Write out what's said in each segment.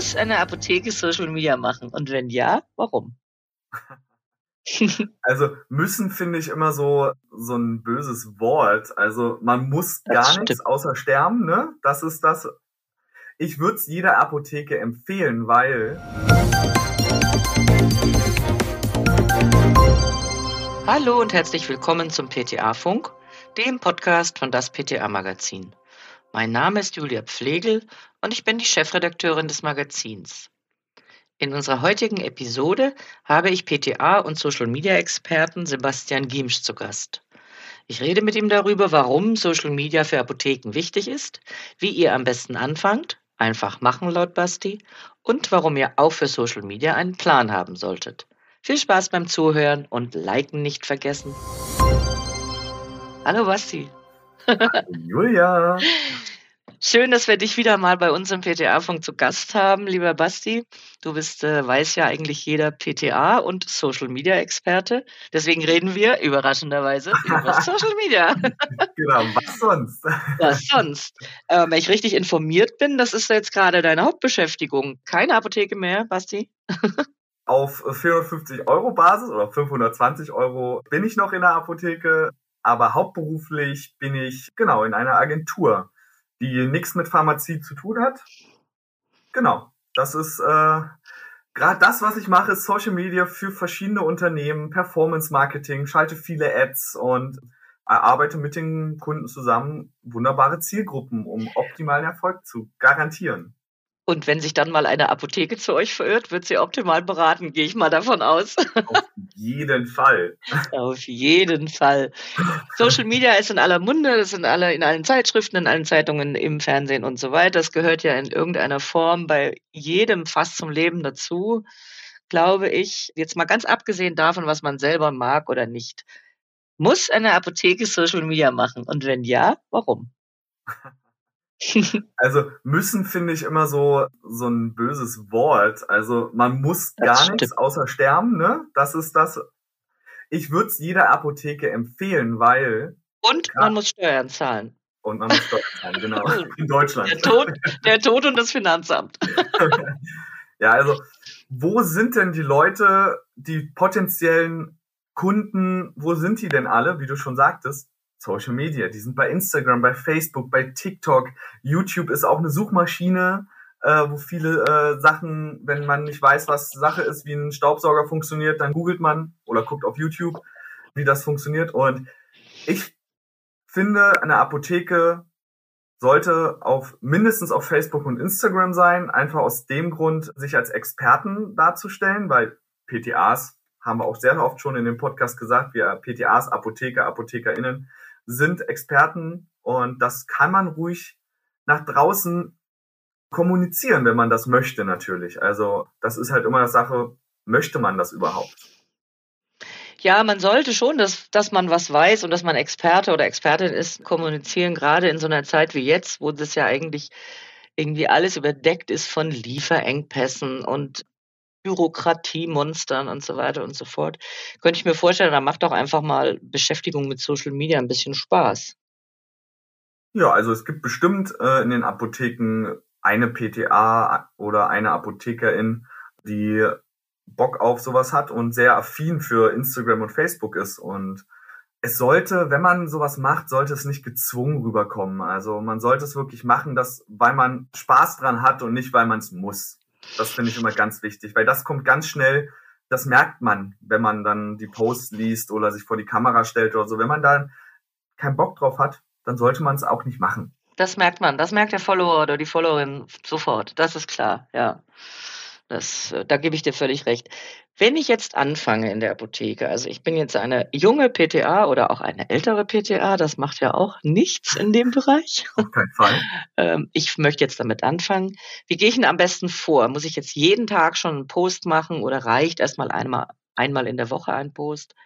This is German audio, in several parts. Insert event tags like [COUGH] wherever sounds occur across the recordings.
Muss eine Apotheke Social Media machen? Und wenn ja, warum? [LAUGHS] Also müssen finde ich immer so so ein böses Wort. Also man muss gar nichts außer sterben, ne? Das ist das. Ich würde es jeder Apotheke empfehlen, weil. Hallo und herzlich willkommen zum PTA Funk, dem Podcast von das PTA Magazin. Mein Name ist Julia Pflegel und ich bin die Chefredakteurin des Magazins. In unserer heutigen Episode habe ich PTA und Social Media Experten Sebastian Giemsch zu Gast. Ich rede mit ihm darüber, warum Social Media für Apotheken wichtig ist, wie ihr am besten anfangt, einfach machen laut Basti, und warum ihr auch für Social Media einen Plan haben solltet. Viel Spaß beim Zuhören und Liken nicht vergessen. Hallo Basti. Julia. Schön, dass wir dich wieder mal bei uns im PTA-Funk zu Gast haben, lieber Basti. Du bist, äh, weiß ja eigentlich jeder PTA und Social-Media-Experte. Deswegen reden wir überraschenderweise über [LAUGHS] Social Media. genau, was sonst? Was sonst? Äh, wenn ich richtig informiert bin, das ist jetzt gerade deine Hauptbeschäftigung. Keine Apotheke mehr, Basti? Auf 450 Euro Basis oder 520 Euro bin ich noch in der Apotheke, aber hauptberuflich bin ich genau in einer Agentur die nichts mit Pharmazie zu tun hat. Genau, das ist äh, gerade das, was ich mache, ist Social Media für verschiedene Unternehmen, Performance Marketing, schalte viele Ads und arbeite mit den Kunden zusammen wunderbare Zielgruppen, um optimalen Erfolg zu garantieren. Und wenn sich dann mal eine Apotheke zu euch verirrt, wird sie optimal beraten, gehe ich mal davon aus. Auf jeden Fall. Auf jeden Fall. Social Media ist in aller Munde, das sind alle in allen Zeitschriften, in allen Zeitungen, im Fernsehen und so weiter. Das gehört ja in irgendeiner Form bei jedem fast zum Leben dazu, glaube ich. Jetzt mal ganz abgesehen davon, was man selber mag oder nicht. Muss eine Apotheke Social Media machen? Und wenn ja, warum? [LAUGHS] also müssen finde ich immer so so ein böses Wort. Also man muss gar nichts außer sterben, ne? Das ist das. Ich würde es jeder Apotheke empfehlen, weil und man muss Steuern zahlen. Und man muss Steuern zahlen, genau. [LAUGHS] In Deutschland. Der Tod, der Tod und das Finanzamt. [LAUGHS] ja, also wo sind denn die Leute, die potenziellen Kunden, wo sind die denn alle, wie du schon sagtest? Social Media. Die sind bei Instagram, bei Facebook, bei TikTok. YouTube ist auch eine Suchmaschine, äh, wo viele äh, Sachen, wenn man nicht weiß, was Sache ist, wie ein Staubsauger funktioniert, dann googelt man oder guckt auf YouTube, wie das funktioniert. Und ich finde, eine Apotheke sollte auf mindestens auf Facebook und Instagram sein, einfach aus dem Grund, sich als Experten darzustellen, weil PTAs haben wir auch sehr oft schon in dem Podcast gesagt, wir PTAs, Apotheker, ApothekerInnen, sind Experten und das kann man ruhig nach draußen kommunizieren, wenn man das möchte natürlich. Also das ist halt immer eine Sache, möchte man das überhaupt? Ja, man sollte schon, dass, dass man was weiß und dass man Experte oder Expertin ist, kommunizieren, gerade in so einer Zeit wie jetzt, wo das ja eigentlich irgendwie alles überdeckt ist von Lieferengpässen und Bürokratiemonstern und so weiter und so fort. Könnte ich mir vorstellen, da macht doch einfach mal Beschäftigung mit Social Media ein bisschen Spaß. Ja, also es gibt bestimmt äh, in den Apotheken eine PTA oder eine Apothekerin, die Bock auf sowas hat und sehr affin für Instagram und Facebook ist. Und es sollte, wenn man sowas macht, sollte es nicht gezwungen rüberkommen. Also man sollte es wirklich machen, dass, weil man Spaß dran hat und nicht, weil man es muss. Das finde ich immer ganz wichtig, weil das kommt ganz schnell, das merkt man, wenn man dann die Posts liest oder sich vor die Kamera stellt oder so. Wenn man da keinen Bock drauf hat, dann sollte man es auch nicht machen. Das merkt man, das merkt der Follower oder die Followerin sofort, das ist klar, ja. Das, da gebe ich dir völlig recht. Wenn ich jetzt anfange in der Apotheke, also ich bin jetzt eine junge PTA oder auch eine ältere PTA, das macht ja auch nichts in dem Bereich. Auf keinen Fall. [LAUGHS] Ähm, ich möchte jetzt damit anfangen. Wie gehe ich denn am besten vor? Muss ich jetzt jeden Tag schon einen Post machen oder reicht erstmal einmal, einmal in der Woche ein Post?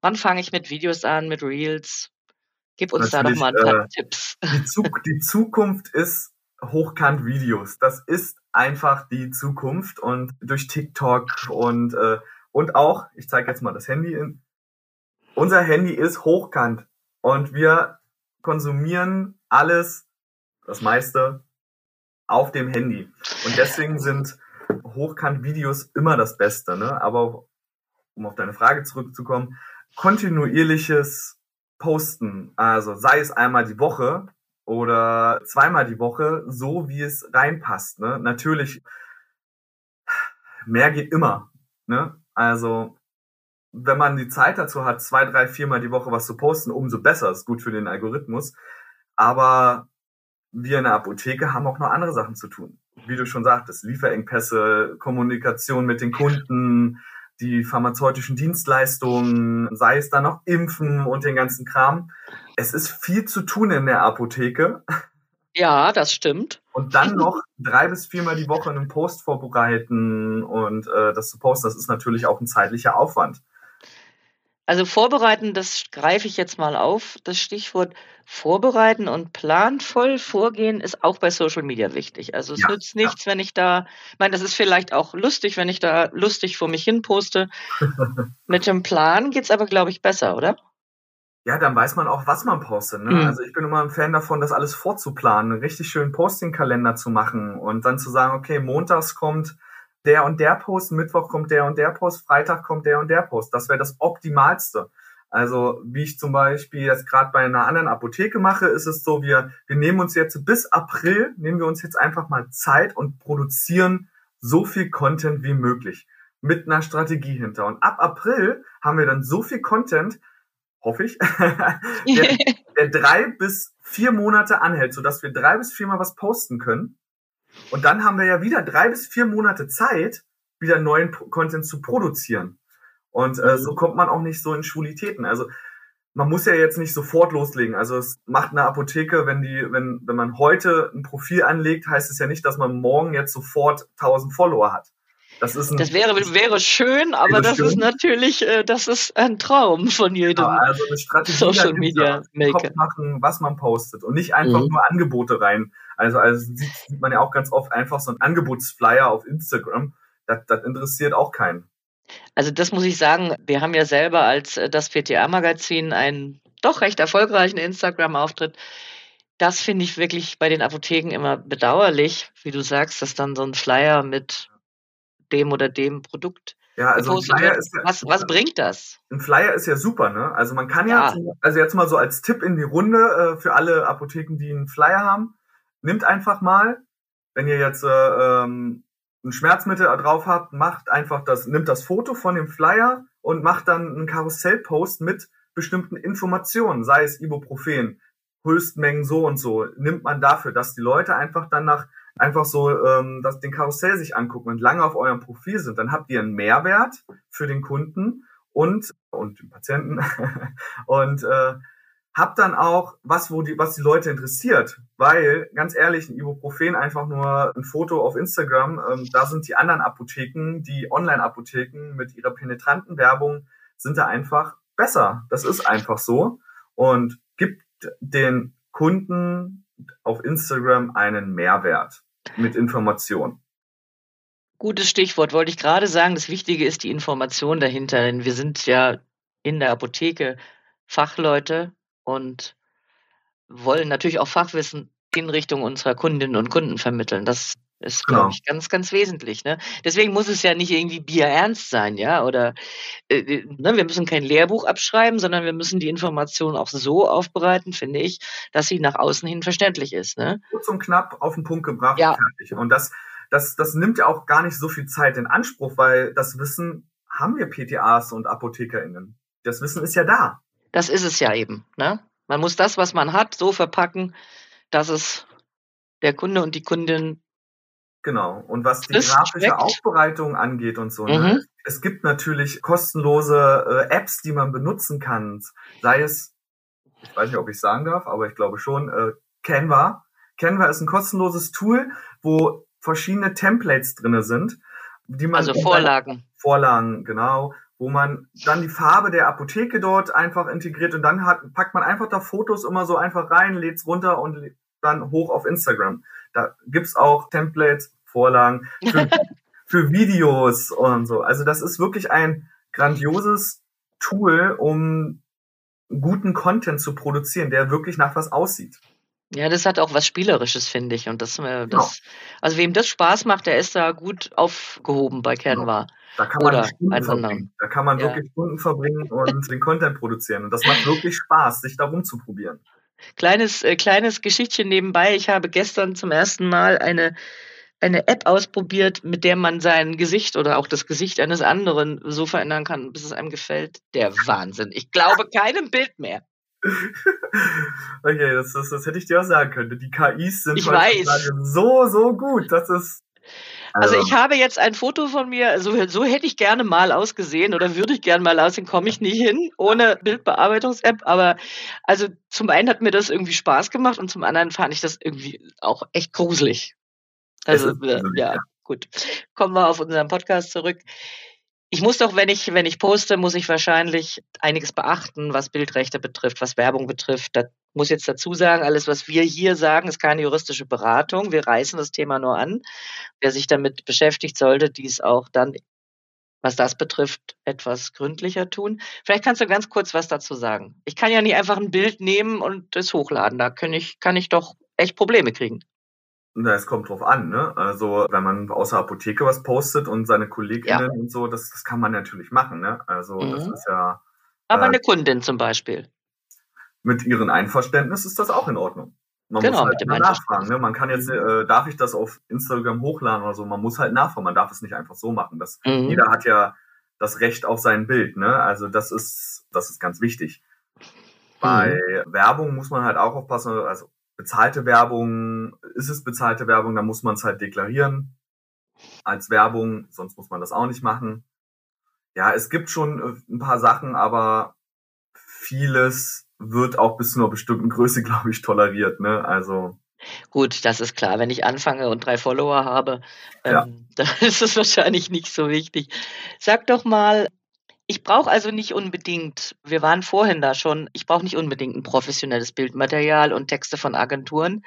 Wann fange ich mit Videos an, mit Reels? Gib uns Natürlich, da doch mal ein paar äh, Tipps. Die, Zuk die Zukunft ist Hochkant-Videos. Das ist einfach die Zukunft und durch TikTok und äh, und auch, ich zeige jetzt mal das Handy in. Unser Handy ist hochkant und wir konsumieren alles, das meiste auf dem Handy. Und deswegen sind Hochkant-Videos immer das Beste. Ne? Aber um auf deine Frage zurückzukommen, kontinuierliches Posten, also sei es einmal die Woche oder zweimal die Woche, so wie es reinpasst. Ne? Natürlich, mehr geht immer. Ne? Also wenn man die Zeit dazu hat, zwei, drei, viermal die Woche was zu posten, umso besser. Ist gut für den Algorithmus. Aber wir in der Apotheke haben auch noch andere Sachen zu tun. Wie du schon sagtest, Lieferengpässe, Kommunikation mit den Kunden, die pharmazeutischen Dienstleistungen, sei es dann noch Impfen und den ganzen Kram. Es ist viel zu tun in der Apotheke. Ja, das stimmt. Und dann noch drei bis viermal die Woche einen Post vorbereiten und äh, das zu posten, das ist natürlich auch ein zeitlicher Aufwand. Also vorbereiten, das greife ich jetzt mal auf. Das Stichwort vorbereiten und planvoll vorgehen ist auch bei Social Media wichtig. Also es ja, nützt nichts, ja. wenn ich da, ich meine, das ist vielleicht auch lustig, wenn ich da lustig vor mich hin poste. [LAUGHS] Mit dem Plan geht's aber, glaube ich, besser, oder? Ja, dann weiß man auch, was man postet. Ne? Mhm. Also ich bin immer ein Fan davon, das alles vorzuplanen, einen richtig schönen Posting-Kalender zu machen und dann zu sagen, okay, montags kommt der und der Post, Mittwoch kommt der und der Post, Freitag kommt der und der Post. Das wäre das Optimalste. Also wie ich zum Beispiel jetzt gerade bei einer anderen Apotheke mache, ist es so, wir, wir nehmen uns jetzt bis April, nehmen wir uns jetzt einfach mal Zeit und produzieren so viel Content wie möglich mit einer Strategie hinter. Und ab April haben wir dann so viel Content, hoffe ich, [LAUGHS] der, der drei bis vier Monate anhält, sodass wir drei bis viermal was posten können. Und dann haben wir ja wieder drei bis vier Monate Zeit, wieder neuen Content zu produzieren. Und äh, so mhm. kommt man auch nicht so in Schwulitäten. Also man muss ja jetzt nicht sofort loslegen. Also es macht eine Apotheke, wenn die, wenn, wenn man heute ein Profil anlegt, heißt es ja nicht, dass man morgen jetzt sofort 1000 Follower hat. Das, ist ein, das wäre, wäre schön, aber das schön. ist natürlich, äh, das ist ein Traum von jedem ja, also eine Strategie Social Media Maker. machen, was man postet und nicht einfach mhm. nur Angebote rein. Also, also sieht, sieht man ja auch ganz oft einfach so ein Angebotsflyer auf Instagram. Das, das interessiert auch keinen. Also das muss ich sagen, wir haben ja selber als äh, das PTA-Magazin einen doch recht erfolgreichen Instagram-Auftritt. Das finde ich wirklich bei den Apotheken immer bedauerlich, wie du sagst, dass dann so ein Flyer mit dem oder dem Produkt ja, also ein Flyer ist ja, was, was bringt das? Ein Flyer ist ja super, ne? Also man kann ja, ja. also jetzt mal so als Tipp in die Runde äh, für alle Apotheken, die einen Flyer haben, nimmt einfach mal, wenn ihr jetzt äh, ähm, ein Schmerzmittel drauf habt, macht einfach das, nimmt das Foto von dem Flyer und macht dann einen Karussellpost mit bestimmten Informationen, sei es Ibuprofen, Höchstmengen so und so, nimmt man dafür, dass die Leute einfach dann nach einfach so ähm, dass den Karussell sich angucken und lange auf eurem Profil sind, dann habt ihr einen Mehrwert für den Kunden und und den Patienten. [LAUGHS] Und äh, habt dann auch was, wo die was die Leute interessiert, weil ganz ehrlich, ein Ibuprofen einfach nur ein Foto auf Instagram, ähm, da sind die anderen Apotheken, die Online-Apotheken mit ihrer penetranten Werbung sind da einfach besser. Das ist einfach so. Und gibt den Kunden auf Instagram einen Mehrwert mit Information. Gutes Stichwort, wollte ich gerade sagen. Das Wichtige ist die Information dahinter, denn wir sind ja in der Apotheke Fachleute und wollen natürlich auch Fachwissen in Richtung unserer Kundinnen und Kunden vermitteln. Das ist, glaube genau. ich, ganz, ganz wesentlich. Ne? Deswegen muss es ja nicht irgendwie bierernst sein, ja, oder äh, äh, ne, wir müssen kein Lehrbuch abschreiben, sondern wir müssen die Information auch so aufbereiten, finde ich, dass sie nach außen hin verständlich ist. Ne? Kurz und knapp auf den Punkt gebracht, ja. fertig. Und das, das, das nimmt ja auch gar nicht so viel Zeit in Anspruch, weil das Wissen haben wir PTAs und ApothekerInnen. Das Wissen ist ja da. Das ist es ja eben. Ne? Man muss das, was man hat, so verpacken, dass es der Kunde und die Kundin Genau. Und was die grafische schmeckt. Aufbereitung angeht und so, ne? mhm. es gibt natürlich kostenlose äh, Apps, die man benutzen kann. Sei es, ich weiß nicht, ob ich sagen darf, aber ich glaube schon, äh, Canva. Canva ist ein kostenloses Tool, wo verschiedene Templates drinne sind, die man also Vorlagen. Vorlagen, genau, wo man dann die Farbe der Apotheke dort einfach integriert und dann hat, packt man einfach da Fotos immer so einfach rein, lädt's runter und dann hoch auf Instagram. Da gibt's auch Templates, Vorlagen für, [LAUGHS] für Videos und so. Also das ist wirklich ein grandioses Tool, um guten Content zu produzieren, der wirklich nach was aussieht. Ja, das hat auch was Spielerisches, finde ich. Und das, äh, genau. das also wem das Spaß macht, der ist da gut aufgehoben bei genau. Canva. Genau. Da kann man Oder Stunden verbringen. Da kann man ja. wirklich Stunden verbringen und den Content produzieren. Und das macht wirklich Spaß, sich da rumzuprobieren. Kleines, äh, kleines Geschichtchen nebenbei. Ich habe gestern zum ersten Mal eine, eine App ausprobiert, mit der man sein Gesicht oder auch das Gesicht eines anderen so verändern kann, bis es einem gefällt. Der Wahnsinn. Ich glaube keinem Bild mehr. [LAUGHS] okay, das, das, das hätte ich dir auch sagen können. Die KIs sind ich weiß. so, so gut. Das ist. Also, also ich habe jetzt ein Foto von mir, so, so hätte ich gerne mal ausgesehen oder würde ich gerne mal aussehen, komme ich nie hin, ohne Bildbearbeitungs-App. Aber also zum einen hat mir das irgendwie Spaß gemacht und zum anderen fand ich das irgendwie auch echt gruselig. Also äh, ja, gut. Kommen wir auf unseren Podcast zurück. Ich muss doch, wenn ich, wenn ich poste, muss ich wahrscheinlich einiges beachten, was Bildrechte betrifft, was Werbung betrifft. Da muss jetzt dazu sagen, alles, was wir hier sagen, ist keine juristische Beratung. Wir reißen das Thema nur an. Wer sich damit beschäftigt, sollte dies auch dann, was das betrifft, etwas gründlicher tun. Vielleicht kannst du ganz kurz was dazu sagen. Ich kann ja nicht einfach ein Bild nehmen und es hochladen. Da kann ich, kann ich doch echt Probleme kriegen. Na, es kommt drauf an, ne? Also, wenn man außer Apotheke was postet und seine KollegInnen ja. und so, das, das kann man natürlich machen, ne? Also, mhm. das ist ja. Aber äh, eine Kundin zum Beispiel. Mit ihrem Einverständnis ist das auch in Ordnung. Man genau, muss halt mit dem nachfragen. Ne? Man kann jetzt, äh, darf ich das auf Instagram hochladen oder so? Man muss halt nachfragen. Man darf es nicht einfach so machen. Das, mhm. Jeder hat ja das Recht auf sein Bild. Ne? Also das ist, das ist ganz wichtig. Bei mhm. Werbung muss man halt auch aufpassen. Also bezahlte Werbung, ist es bezahlte Werbung, dann muss man es halt deklarieren als Werbung, sonst muss man das auch nicht machen. Ja, es gibt schon äh, ein paar Sachen, aber vieles wird auch bis zu einer bestimmten Größe, [LAUGHS] glaube ich, toleriert. Ne? Also Gut, das ist klar. Wenn ich anfange und drei Follower habe, ähm, ja. [LAUGHS] dann ist es wahrscheinlich nicht so wichtig. Sag doch mal, ich brauche also nicht unbedingt, wir waren vorhin da schon, ich brauche nicht unbedingt ein professionelles Bildmaterial und Texte von Agenturen.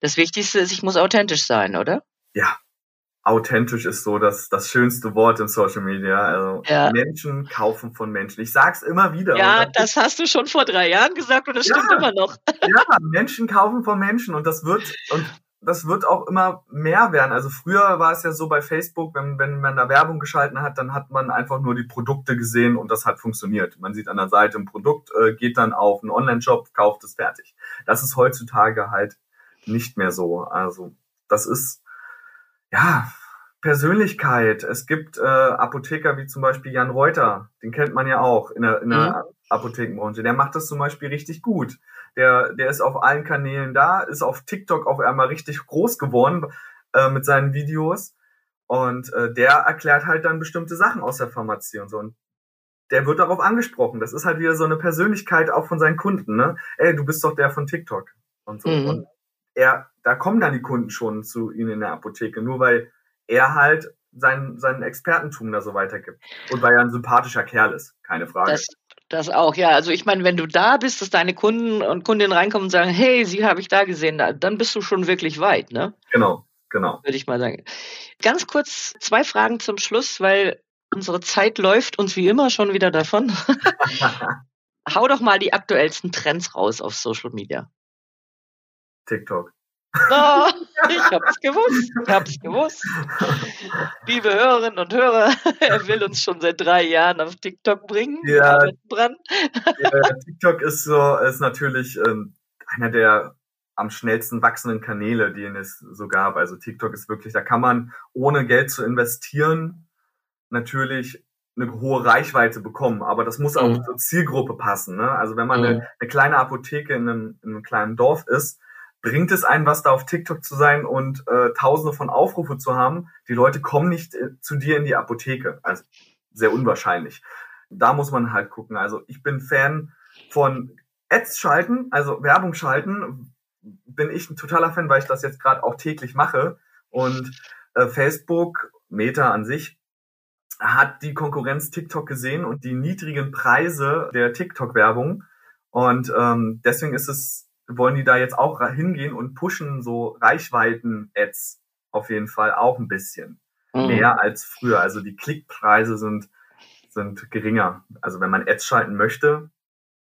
Das Wichtigste ist, ich muss authentisch sein, oder? Ja, authentisch ist so das, das schönste Wort im Social Media. Also ja. Menschen kaufen von Menschen. Ich sag's immer wieder. Ja, das hast du schon vor drei Jahren gesagt und das ja, stimmt immer noch. [LAUGHS] ja, Menschen kaufen von Menschen und das wird, und das wird auch immer mehr werden. Also früher war es ja so bei Facebook, wenn, wenn man da Werbung geschalten hat, dann hat man einfach nur die Produkte gesehen und das hat funktioniert. Man sieht an der Seite ein Produkt, äh, geht dann auf einen Online-Shop, kauft es fertig. Das ist heutzutage halt nicht mehr so. Also das ist, ja, Persönlichkeit. Es gibt äh, Apotheker wie zum Beispiel Jan Reuter, den kennt man ja auch in der, in der mhm. Apothekenbranche. Der macht das zum Beispiel richtig gut. Der, der ist auf allen Kanälen da, ist auf TikTok auf einmal richtig groß geworden äh, mit seinen Videos. Und äh, der erklärt halt dann bestimmte Sachen aus der Pharmazie und so. Und der wird darauf angesprochen. Das ist halt wieder so eine Persönlichkeit auch von seinen Kunden, ne? Ey, du bist doch der von TikTok und so. Mhm. Und er, da kommen dann die Kunden schon zu ihnen in der Apotheke, nur weil er halt sein, sein Expertentum da so weitergibt. Und weil er ein sympathischer Kerl ist, keine Frage. Das, das auch, ja. Also ich meine, wenn du da bist, dass deine Kunden und Kundinnen reinkommen und sagen, hey, sie habe ich da gesehen, dann bist du schon wirklich weit, ne? Genau, genau. Würde ich mal sagen. Ganz kurz zwei Fragen zum Schluss, weil unsere Zeit läuft uns wie immer schon wieder davon. [LAUGHS] Hau doch mal die aktuellsten Trends raus auf Social Media. TikTok. Oh, [LAUGHS] ich hab's gewusst. Ich hab's gewusst. Liebe Hörerinnen und Hörer, [LAUGHS] er will uns schon seit drei Jahren auf TikTok bringen. Ja, dran. ja TikTok ist so, ist natürlich ähm, einer der am schnellsten wachsenden Kanäle, die es so gab. Also TikTok ist wirklich, da kann man ohne Geld zu investieren natürlich eine hohe Reichweite bekommen, aber das muss auch mhm. zur Zielgruppe passen. Ne? Also wenn man mhm. eine, eine, kleine Apotheke in einem, in einem kleinen Dorf ist, bringt es einen was, da auf TikTok zu sein und äh, tausende von Aufrufe zu haben. Die Leute kommen nicht äh, zu dir in die Apotheke. Also sehr unwahrscheinlich. Da muss man halt gucken. Also ich bin Fan von Ads schalten, also Werbung schalten. Bin ich ein totaler Fan, weil ich das jetzt gerade auch täglich mache. Und äh, Facebook, Meta an sich, hat die Konkurrenz TikTok gesehen und die niedrigen Preise der TikTok-Werbung. Und ähm, deswegen ist es wollen die da jetzt auch hingehen und pushen so Reichweiten-Ads auf jeden Fall auch ein bisschen mhm. mehr als früher. Also die Klickpreise sind, sind geringer. Also wenn man Ads schalten möchte,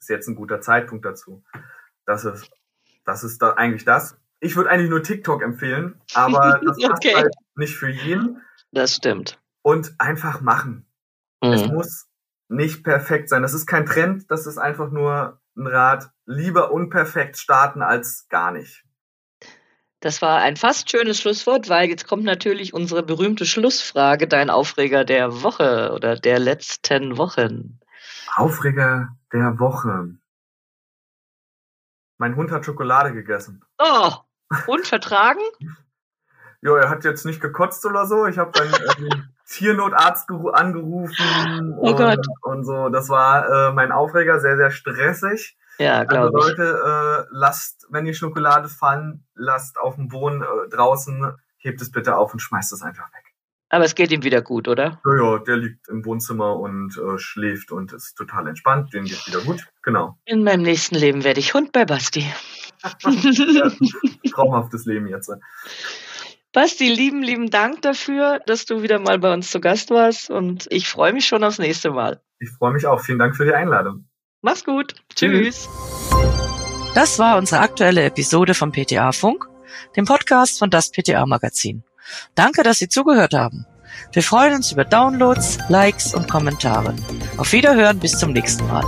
ist jetzt ein guter Zeitpunkt dazu. Das ist das ist da eigentlich das. Ich würde eigentlich nur TikTok empfehlen, aber [LAUGHS] das passt Okay. halt nicht für jeden. Das stimmt. Und einfach machen. Es Mhm. muss nicht perfekt sein. Das ist kein Trend, das ist einfach nur Rat. Lieber unperfekt starten als gar nicht. Das war ein fast schönes Schlusswort, weil jetzt kommt natürlich unsere berühmte Schlussfrage, dein Aufreger der Woche oder der letzten Wochen. Aufreger der Woche. Mein Hund hat Schokolade gegessen. Oh, unvertragen? [LAUGHS] Jo, er hat jetzt nicht gekotzt oder so. Ich habe dann irgendwie Tiernotarzt geru- angerufen Oh und, Gott. und so. Das war äh, mein Aufreger, sehr, sehr stressig. Ja, Also glaube ich. Leute, äh, lasst, wenn ihr Schokolade fallen, lasst auf dem Boden äh, draußen, hebt es bitte auf und schmeißt es einfach weg. Aber es geht ihm wieder gut, oder? Ja, ja, der liegt im Wohnzimmer und äh, schläft und ist total entspannt. Den geht wieder gut. Genau. In meinem nächsten Leben werde ich Hund bei Basti. [LAUGHS] Ja, traumhaftes Leben jetzt. Basti, lieben, lieben Dank dafür, dass du wieder mal bei uns zu Gast warst und ich freue mich schon aufs nächste Mal. Ich freue mich auch. Vielen Dank für die Einladung. Mach's gut. Tschüss. Das war unsere aktuelle Episode vom PTA Funk, dem Podcast von das PTA Magazin. Danke, dass Sie zugehört haben. Wir freuen uns über Downloads, Likes und Kommentare. Auf Wiederhören bis zum nächsten Mal.